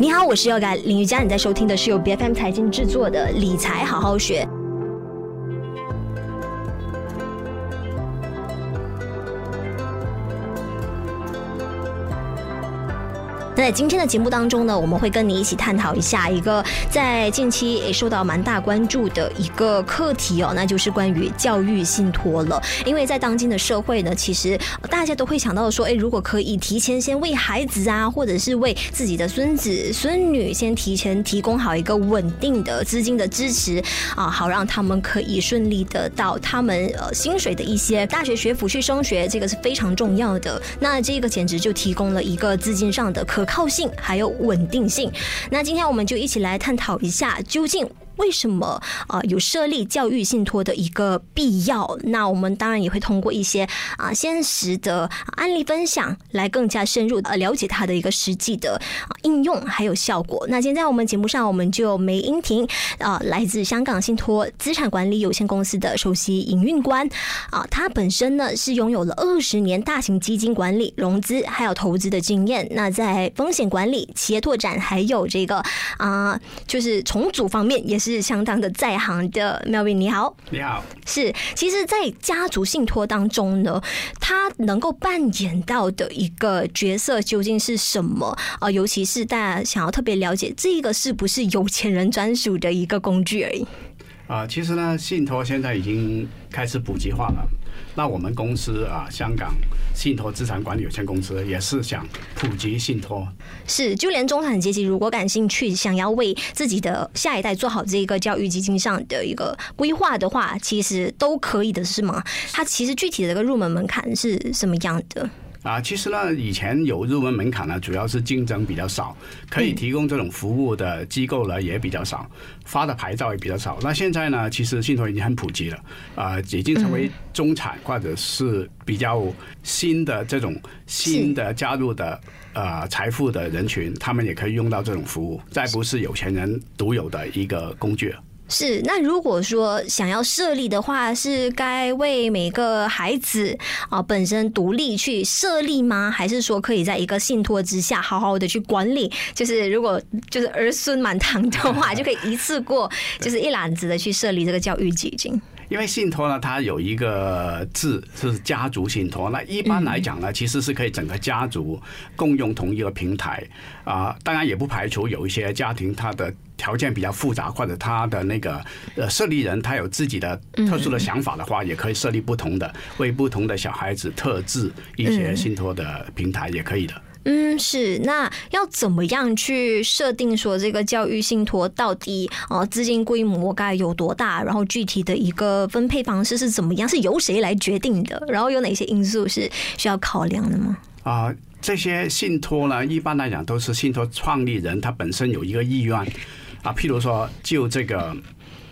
你好，我是 Yoga 林瑜伽，你在收听的是由 BFM 财经制作的理财好好学。在今天的节目当中呢，我们会跟你一起探讨一下一个在近期也受到蛮大关注的一个课题哦，那就是关于教育信托了。因为在当今的社会呢，其实大家都会想到说，哎，如果可以提前先为孩子啊，或者是为自己的孙子孙女先提前提供好一个稳定的资金的支持啊，好让他们可以顺利得到他们呃薪水的一些大学学府去升学，这个是非常重要的。那这个简直就提供了一个资金上的可靠性还有稳定性，那今天我们就一起来探讨一下究竟。为什么啊、有设立教育信托的一个必要？那我们当然也会通过一些啊、现实的案例分享，来更加深入呃了解它的一个实际的、呃、应用还有效果。那现在我们节目上，我们就梅英婷啊、来自香港信托资产管理有限公司的首席营运官啊，他、本身呢是拥有了二十年大型基金管理、融资还有投资的经验。那在风险管理、企业拓展还有这个啊、就是重组方面也是。是相当的在行的，Melvin 你好，你好。是，其实，在家族信托当中呢，他能够扮演到的一个角色究竟是什么啊？尤其是大家想要特别了解，这个是不是有钱人专属的一个工具而已？啊，其实呢，信托现在已经开始普及化了。那我们公司啊，香港信托资产管理有限公司也是想普及信托。是，就连中产阶级如果感兴趣，想要为自己的下一代做好这个教育基金上的一个规划的话，其实都可以的，是吗？它其实具体的这个入门门槛是什么样的？啊，其实呢，以前有入门门槛呢，主要是竞争比较少，可以提供这种服务的机构呢也比较少，发的牌照也比较少。那现在呢，其实信托已经很普及了，啊，已经成为中产或者是比较新的这种新的加入的呃财富的人群，他们也可以用到这种服务，再不是有钱人独有的一个工具。是，那如果说想要设立的话，是该为每个孩子啊本身独立去设立吗？还是说可以在一个信托之下好好的去管理？就是如果就是儿孙满堂的话，就可以一次过就是一揽子的去设立这个教育基金。因为信托呢，它有一个字是家族信托。那一般来讲呢，其实是可以整个家族共用同一个平台啊。当然也不排除有一些家庭它的条件比较复杂，或者他的那个呃设立人他有自己的特殊的想法的话，也可以设立不同的为不同的小孩子特制一些信托的平台，也可以的。嗯，是。那要怎么样去设定说这个教育信托到底呃资金规模该有多大？然后具体的一个分配方式是怎么样？是由谁来决定的？然后有哪些因素是需要考量的吗？啊，这些信托呢，一般来讲都是信托创立人他本身有一个意愿啊，譬如说就这个。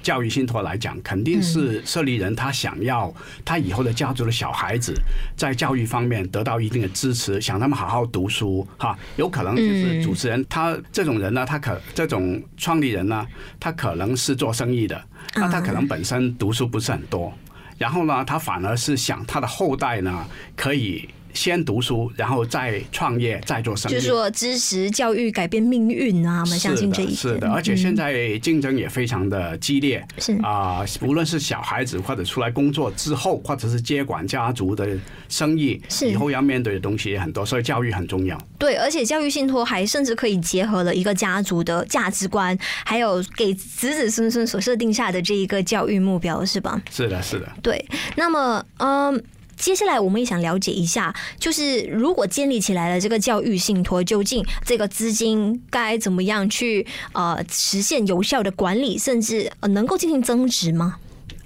教育信托来讲，肯定是设立人他想要他以后的家族的小孩子在教育方面得到一定的支持，想他们好好读书哈。有可能就是主持人他这种人呢，他可这种创立人呢，他可能是做生意的，那他可能本身读书不是很多，然后呢，他反而是想他的后代呢可以。先读书，然后再创业，再做生意。就是说，知识教育改变命运啊！我们相信这一点。是的，而且现在竞争也非常的激烈。是啊，无论是小孩子或者出来工作之后，或者是接管家族的生意，以后要面对的东西也很多，所以教育很重要。对，而且教育信托还甚至可以结合了一个家族的价值观，还有给子子孙孙所设定下的这一个教育目标，是吧？是的，是的。对，那么，嗯。接下来我们也想了解一下，就是如果建立起来了这个教育信托，究竟这个资金该怎么样去呃实现有效的管理，甚至呃能够进行增值吗？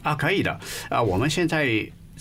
啊，可以的。啊，我们现在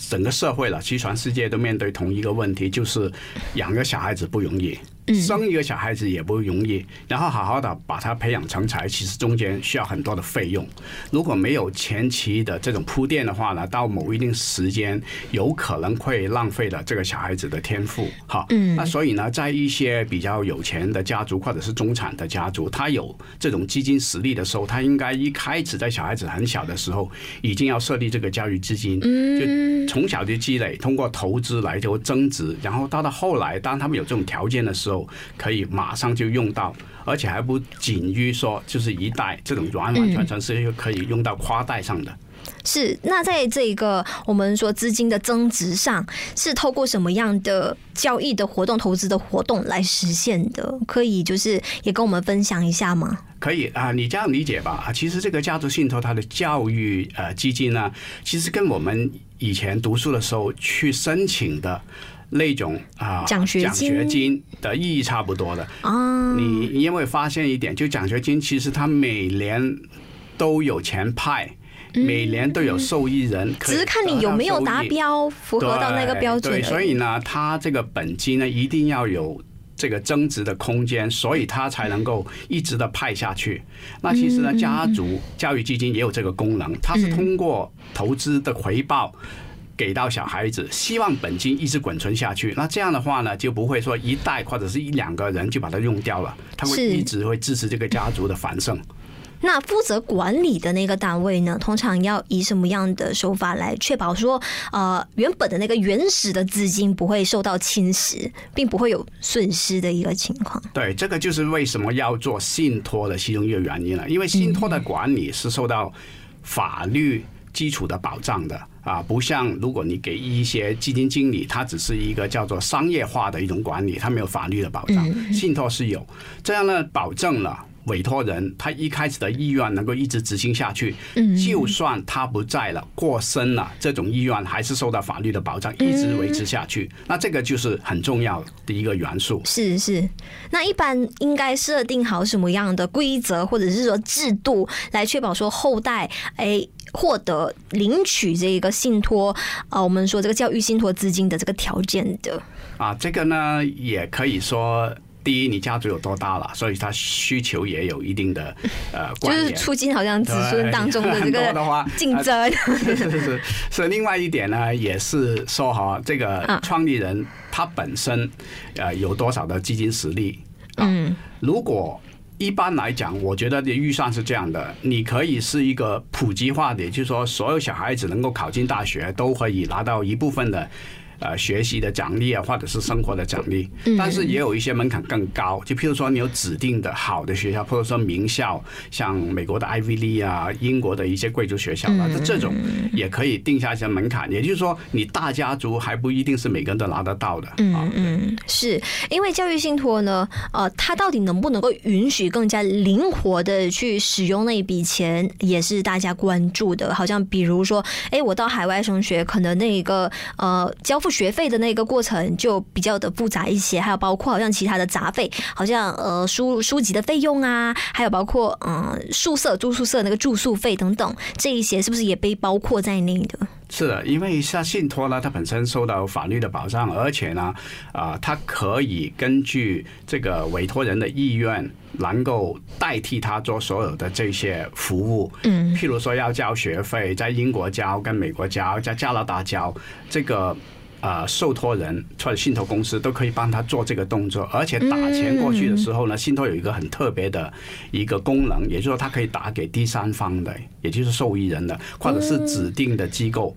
整个社会了，其实全世界都面对同一个问题，就是养个小孩子不容易。生一个小孩子也不容易，然后好好的把他培养成才，其实中间需要很多的费用。如果没有前期的这种铺垫的话呢，到某一定时间，有可能会浪费了这个小孩子的天赋。哈，嗯，那所以呢，在一些比较有钱的家族或者是中产的家族，他有这种基金实力的时候，他应该一开始在小孩子很小的时候，已经要设立这个教育基金，就从小就积累，通过投资来就增值，然后到了后来，当他们有这种条件的时候。候，可以马上就用到，而且还不仅于说就是一代这种完完全全是一个可以用到跨代上的。是，那在这个我们说资金的增值上，是透过什么样的交易的活动、投资的活动来实现的？可以就是也跟我们分享一下吗？可以啊，你这样理解吧。其实这个家族信托它的教育呃基金呢，其实跟我们以前读书的时候去申请的那种啊奖学奖学金的意义差不多的啊。你因为发现一点，就奖学金其实它每年都有钱派。每年都有受益人，只是看你有没有达标，符合到那个标准。对，所以呢，它这个本金呢，一定要有这个增值的空间，所以它才能够一直的派下去。那其实呢，家族教育基金也有这个功能，它是通过投资的回报给到小孩子，希望本金一直滚存下去。那这样的话呢，就不会说一代或者是一两个人就把它用掉了，他会一直会支持这个家族的繁盛。那负责管理的那个单位呢，通常要以什么样的手法来确保说，呃，原本的那个原始的资金不会受到侵蚀，并不会有损失的一个情况？对，这个就是为什么要做信托的其中一个原因了。因为信托的管理是受到法律基础的保障的啊，不像如果你给一些基金经理，他只是一个叫做商业化的一种管理，他没有法律的保障。信托是有，这样呢，保证了。委托人他一开始的意愿能够一直执行下去，就算他不在了、过身了，这种意愿还是受到法律的保障，一直维持下去。那这个就是很重要的一个元素。是是，那一般应该设定好什么样的规则或者是说制度，来确保说后代哎获得领取这个信托啊，我们说这个教育信托资金的这个条件的啊，这个呢也可以说。第一，你家族有多大了？所以他需求也有一定的呃 关联。就是出金好像子孙当中的这个竞争。是是 是。另外一点呢，也是说哈，这个创立人他本身呃有多少的基金实力？嗯。如果一般来讲，我觉得的预算是这样的：你可以是一个普及化的，也就是说，所有小孩子能够考进大学，都可以拿到一部分的。呃，学习的奖励啊，或者是生活的奖励，但是也有一些门槛更高，就譬如说你有指定的好的学校，或者说名校，像美国的 Ivy League 啊，英国的一些贵族学校啊，这种也可以定下一些门槛。也就是说，你大家族还不一定是每个人都拿得到的。嗯嗯，是因为教育信托呢，呃，它到底能不能够允许更加灵活的去使用那一笔钱，也是大家关注的。好像比如说，哎，我到海外升学，可能那个呃交付。学费的那个过程就比较的复杂一些，还有包括好像其他的杂费，好像呃书书籍的费用啊，还有包括嗯、呃、宿舍住宿舍那个住宿费等等，这一些是不是也被包括在内的？是的，因为像信托呢，它本身受到法律的保障，而且呢，啊、呃，它可以根据这个委托人的意愿，能够代替他做所有的这些服务。嗯，譬如说要交学费，在英国交，跟美国交，在加拿大交，这个。啊、呃，受托人或者信托公司都可以帮他做这个动作，而且打钱过去的时候呢，信托有一个很特别的一个功能，也就是说，它可以打给第三方的，也就是受益人的，或者是指定的机构。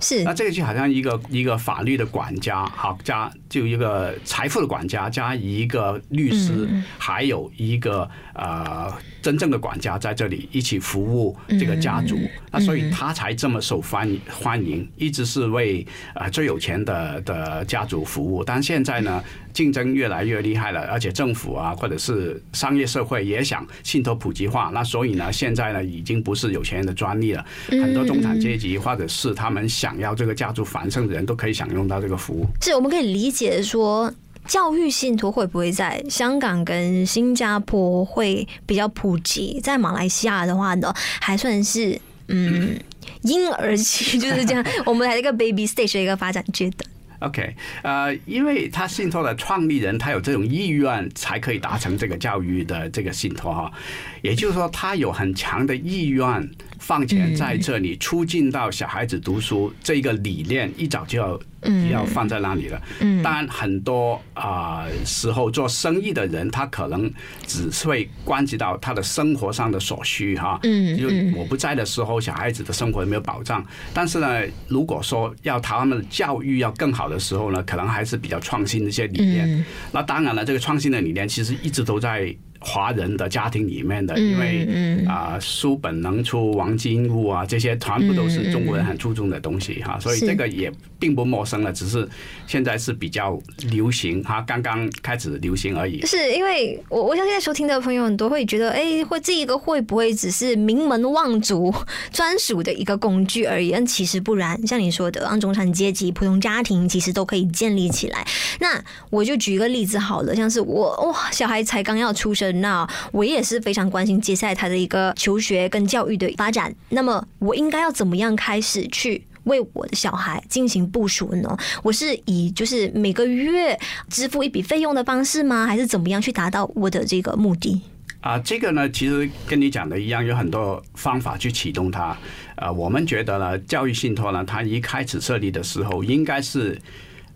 是，那这个就好像一个一个法律的管家，好加就一个财富的管家加一个律师，还有一个呃。真正的管家在这里一起服务这个家族，那所以他才这么受欢欢迎，一直是为啊最有钱的的家族服务。但现在呢，竞争越来越厉害了，而且政府啊或者是商业社会也想信托普及化，那所以呢，现在呢已经不是有钱人的专利了，很多中产阶级或者是他们想要这个家族繁盛的人都可以享用到这个服务。是，我们可以理解说。教育信托会不会在香港跟新加坡会比较普及？在马来西亚的话呢，还算是嗯婴儿期，就是这样。我们还是一个 baby stage 的一个发展阶段。OK，呃，因为他信托的创立人他有这种意愿，才可以达成这个教育的这个信托哈。也就是说，他有很强的意愿放钱在这里，促进到小孩子读书这个理念，一早就要。要放在那里了。嗯，当然很多啊、呃、时候做生意的人，他可能只是会关系到他的生活上的所需哈。嗯，因为我不在的时候，小孩子的生活有没有保障？但是呢，如果说要他们的教育要更好的时候呢，可能还是比较创新的一些理念。那当然了，这个创新的理念其实一直都在。华人的家庭里面的，因为啊，书本能出王金屋啊，这些全部都是中国人很注重的东西哈，所以这个也并不陌生了，只是现在是比较流行哈，刚刚开始流行而已。是因为我我相信在收听的朋友很多会觉得，哎，会这一个会不会只是名门望族专属的一个工具而已？但其实不然，像你说的，让中产阶级、普通家庭其实都可以建立起来。那我就举一个例子好了，像是我哇，小孩才刚要出生。那我也是非常关心接下来他的一个求学跟教育的发展。那么我应该要怎么样开始去为我的小孩进行部署呢？我是以就是每个月支付一笔费用的方式吗？还是怎么样去达到我的这个目的？啊，这个呢，其实跟你讲的一样，有很多方法去启动它。呃，我们觉得呢，教育信托呢，它一开始设立的时候，应该是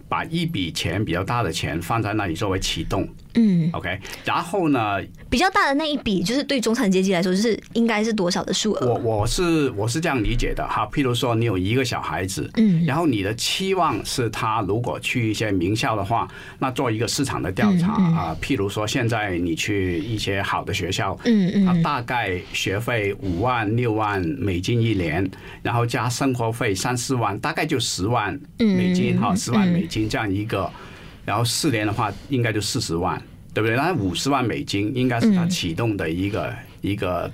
把一笔钱比较大的钱放在那里作为启动。嗯，OK，然后呢，比较大的那一笔，就是对中产阶级来说，就是应该是多少的数额？我我是我是这样理解的哈。譬如说，你有一个小孩子，嗯，然后你的期望是他如果去一些名校的话，那做一个市场的调查啊。譬如说，现在你去一些好的学校，嗯嗯，它大概学费五万六万美金一年，然后加生活费三四万，大概就十万美金哈，十万美金这样一个。然后四年的话，应该就四十万，对不对？那五十万美金应该是他启动的一个、一个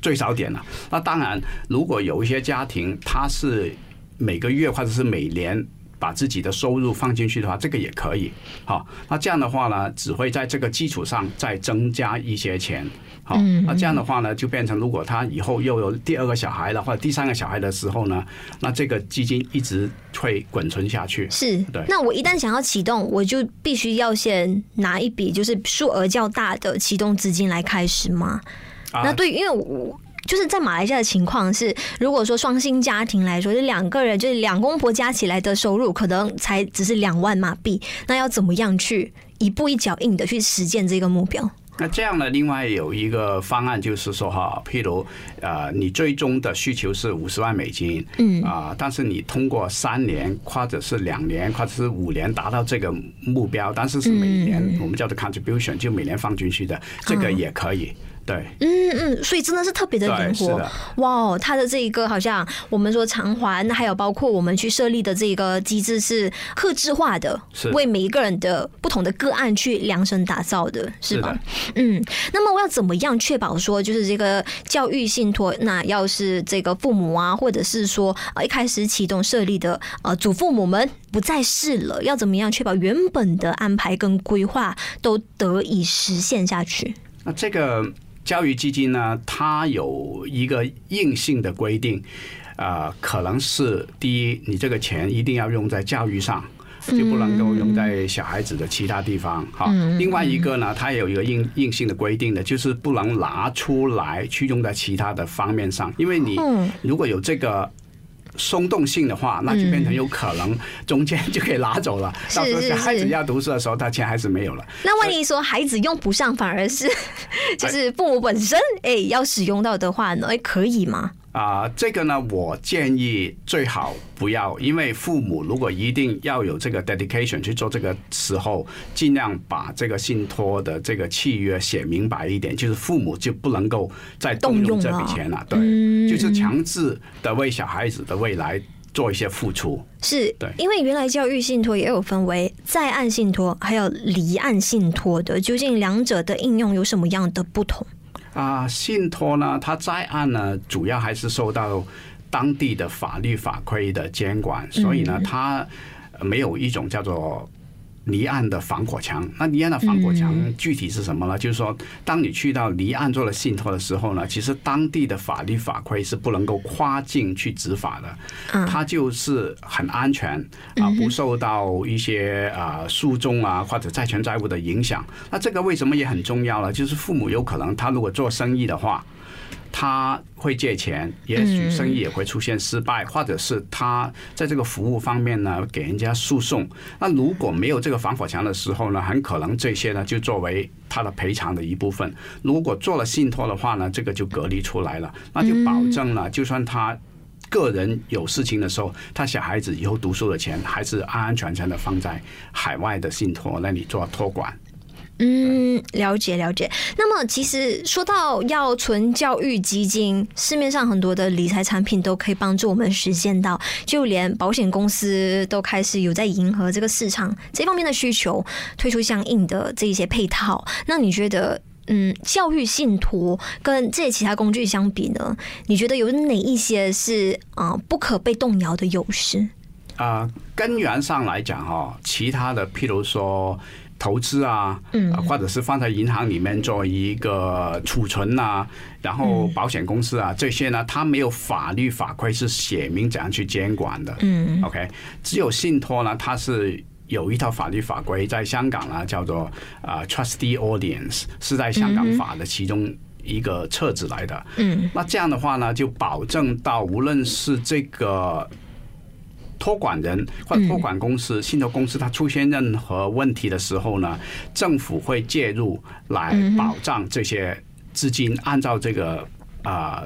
最少点了。那当然，如果有一些家庭，他是每个月或者是每年把自己的收入放进去的话，这个也可以。好，那这样的话呢，只会在这个基础上再增加一些钱。好，那这样的话呢，就变成如果他以后又有第二个小孩了，或者第三个小孩的时候呢，那这个基金一直会滚存下去。是，对。那我一旦想要启动，我就必须要先拿一笔就是数额较大的启动资金来开始吗？啊、那对，因为我就是在马来西亚的情况是，如果说双薪家庭来说，就两个人就是两公婆加起来的收入可能才只是两万马币，那要怎么样去一步一脚印的去实现这个目标？那这样呢？另外有一个方案就是说哈，譬如呃，你最终的需求是五十万美金，嗯啊，但是你通过三年或者是两年或者是五年达到这个目标，但是是每年我们叫做 contribution，就每年放进去的，这个也可以。对，嗯嗯，所以真的是特别的灵活，哇！它的这一个好像我们说偿还，还有包括我们去设立的这个机制是克制化的，是为每一个人的不同的个案去量身打造的，是吧？是嗯，那么我要怎么样确保说，就是这个教育信托，那要是这个父母啊，或者是说呃一开始启动设立的呃祖父母们不在世了，要怎么样确保原本的安排跟规划都得以实现下去？那这个。教育基金呢，它有一个硬性的规定，呃，可能是第一，你这个钱一定要用在教育上，就不能够用在小孩子的其他地方。哈，另外一个呢，它也有一个硬硬性的规定的，就是不能拿出来去用在其他的方面上，因为你如果有这个。松动性的话，那就变成有可能中间就可以拿走了。到时候小孩子要读书的时候，他钱还是没有了。那万一说孩子用不上，反而是 就是父母本身哎要使用到的话呢？哎，可以吗？啊，这个呢，我建议最好不要，因为父母如果一定要有这个 dedication 去做这个时候，尽量把这个信托的这个契约写明白一点，就是父母就不能够再动用这笔钱了，对，就是强制的为小孩子的未来做一些付出。是，对，因为原来教育信托也有分为在岸信托还有离岸信托的，究竟两者的应用有什么样的不同？啊，信托呢，它在案呢，主要还是受到当地的法律法规的监管，所以呢，它没有一种叫做。离岸的防火墙，那离岸的防火墙具体是什么呢？就是说，当你去到离岸做了信托的时候呢，其实当地的法律法规是不能够跨境去执法的，它就是很安全啊，不受到一些啊诉讼啊或者债权债务的影响。那这个为什么也很重要呢？就是父母有可能他如果做生意的话。他会借钱，也许生意也会出现失败，或者是他在这个服务方面呢给人家诉讼。那如果没有这个防火墙的时候呢，很可能这些呢就作为他的赔偿的一部分。如果做了信托的话呢，这个就隔离出来了，那就保证了，就算他。个人有事情的时候，他小孩子以后读书的钱还是安安全全的放在海外的信托那里做托管。嗯，了解了解。那么，其实说到要存教育基金，市面上很多的理财产品都可以帮助我们实现到，就连保险公司都开始有在迎合这个市场这方面的需求，推出相应的这一些配套。那你觉得？嗯，教育信托跟这些其他工具相比呢，你觉得有哪一些是啊不可被动摇的优势？啊，根源上来讲哈，其他的譬如说投资啊，嗯，或者是放在银行里面做一个储存啊，然后保险公司啊这些呢，它没有法律法规是写明怎样去监管的，嗯，OK，只有信托呢，它是。有一套法律法规在香港呢，叫做啊 trustee ordinance，是在香港法的其中一个册子来的。嗯，那这样的话呢，就保证到无论是这个托管人或者托管公司、信托公司，它出现任何问题的时候呢，政府会介入来保障这些资金，按照这个啊。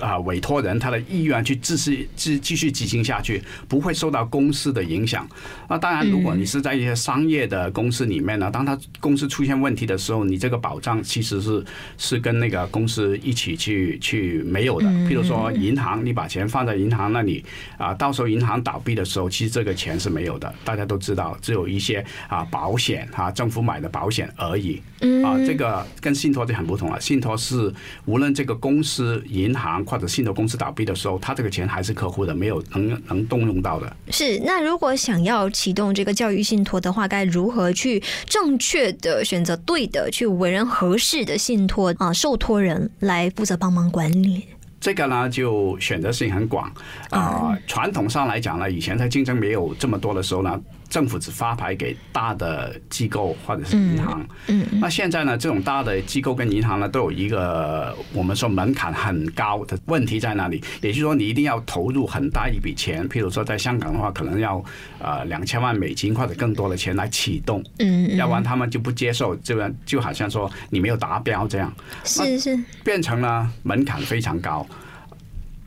啊，委托人他的意愿去继续继继续执行下去，不会受到公司的影响。那当然，如果你是在一些商业的公司里面呢，当他公司出现问题的时候，你这个保障其实是是跟那个公司一起去去没有的。譬如说银行，你把钱放在银行那里啊，到时候银行倒闭的时候，其实这个钱是没有的。大家都知道，只有一些啊保险啊，政府买的保险而已。啊，这个跟信托就很不同了。信托是无论这个公司银行。或者信托公司倒闭的时候，他这个钱还是客户的，没有能能动用到的。是，那如果想要启动这个教育信托的话，该如何去正确的选择对的、去为人合适的信托啊受托人来负责帮忙管理？这个呢，就选择性很广啊。传统上来讲呢，以前在竞争没有这么多的时候呢。政府只发牌给大的机构或者是银行，嗯，嗯，那现在呢，这种大的机构跟银行呢，都有一个我们说门槛很高的问题在哪里？也就是说，你一定要投入很大一笔钱，譬如说在香港的话，可能要呃两千万美金或者更多的钱来启动，嗯，嗯，要不然他们就不接受，这边就好像说你没有达标这样，是是，变成了门槛非常高。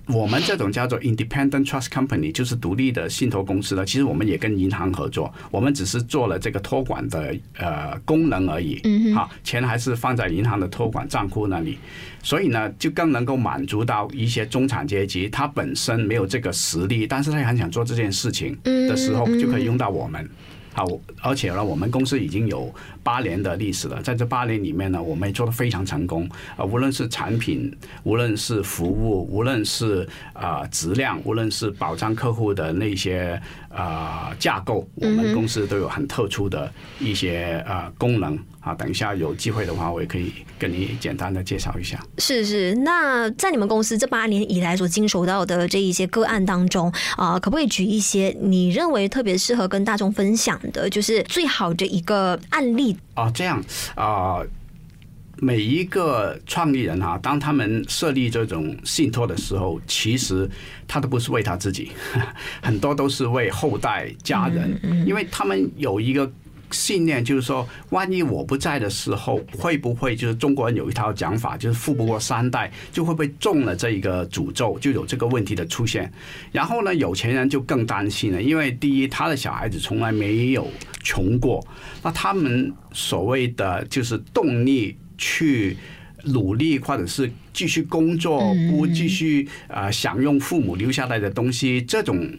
我们这种叫做 Independent Trust Company，就是独立的信托公司呢。其实我们也跟银行合作，我们只是做了这个托管的呃功能而已。嗯好，钱还是放在银行的托管账户那里，所以呢，就更能够满足到一些中产阶级，他本身没有这个实力，但是他很想做这件事情的时候，就可以用到我们。好，而且呢，我们公司已经有八年的历史了，在这八年里面呢，我们也做的非常成功。啊，无论是产品，无论是服务，无论是啊质量，无论是保障客户的那些啊架构，我们公司都有很特殊的一些呃功能。啊，等一下有机会的话，我也可以跟你简单的介绍一下。是是，那在你们公司这八年以来所经手到的这一些个案当中啊，可不可以举一些你认为特别适合跟大众分享的，就是最好的一个案例？啊，这样啊，每一个创立人哈，当他们设立这种信托的时候，其实他都不是为他自己，很多都是为后代家人，因为他们有一个。信念就是说，万一我不在的时候，会不会就是中国人有一套讲法，就是富不过三代，就会不会中了这一个诅咒，就有这个问题的出现。然后呢，有钱人就更担心了，因为第一，他的小孩子从来没有穷过，那他们所谓的就是动力去努力，或者是继续工作，不继续啊享用父母留下来的东西，这种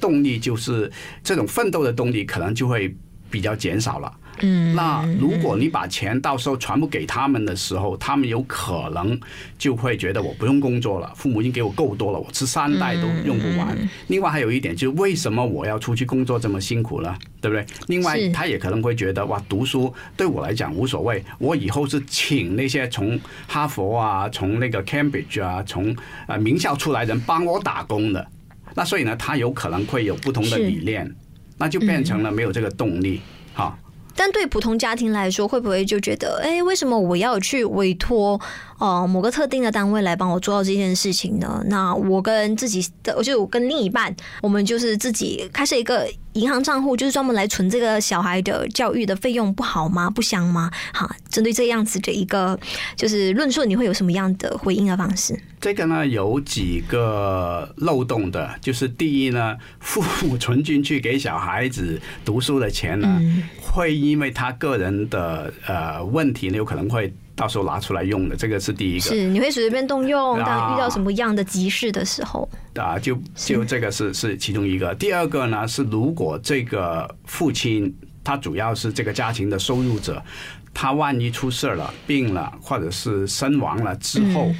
动力就是这种奋斗的动力，可能就会。比较减少了，嗯，那如果你把钱到时候全部给他们的时候，他们有可能就会觉得我不用工作了，父母已经给我够多了，我吃三代都用不完。另外还有一点就是，为什么我要出去工作这么辛苦呢？对不对？另外他也可能会觉得哇，读书对我来讲无所谓，我以后是请那些从哈佛啊、从那个 Cambridge 啊、从呃名校出来的人帮我打工的。那所以呢，他有可能会有不同的理念。那就变成了没有这个动力，哈、嗯。但对普通家庭来说，会不会就觉得，哎，为什么我要去委托呃某个特定的单位来帮我做到这件事情呢，那我跟自己的，我就我跟另一半，我们就是自己开设一个银行账户，就是专门来存这个小孩的教育的费用，不好吗？不香吗？哈，针对这样子的一个就是论述，你会有什么样的回应的方式？这个呢，有几个漏洞的，就是第一呢，父母存进去给小孩子读书的钱呢，嗯、会因为他个人的呃问题呢，有可能会到时候拿出来用的，这个是第一个。是，你会随便动用，当遇到什么样的急事的时候。啊，就就这个是是其中一个。第二个呢，是如果这个父亲他主要是这个家庭的收入者，他万一出事了、病了，或者是身亡了之后。嗯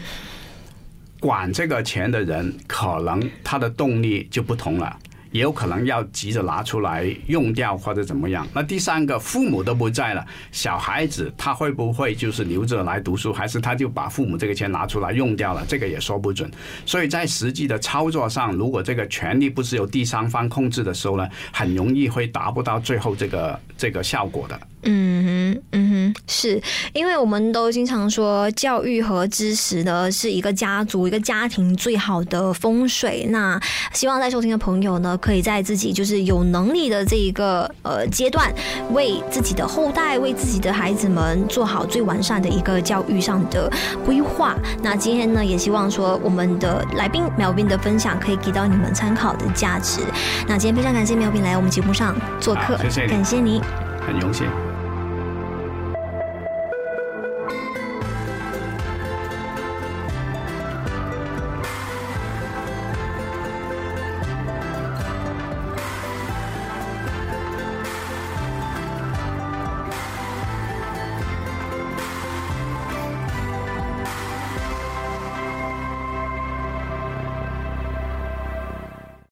管这个钱的人，可能他的动力就不同了。也有可能要急着拿出来用掉或者怎么样。那第三个，父母都不在了，小孩子他会不会就是留着来读书，还是他就把父母这个钱拿出来用掉了？这个也说不准。所以在实际的操作上，如果这个权利不是由第三方控制的时候呢，很容易会达不到最后这个这个效果的。嗯哼，嗯哼，是因为我们都经常说，教育和知识呢是一个家族、一个家庭最好的风水。那希望在收听的朋友呢，可以在自己就是有能力的这一个呃阶段，为自己的后代、为自己的孩子们做好最完善的一个教育上的规划。那今天呢，也希望说我们的来宾苗斌的分享可以给到你们参考的价值。那今天非常感谢苗斌来我们节目上做客，谢谢，感谢你，很荣幸。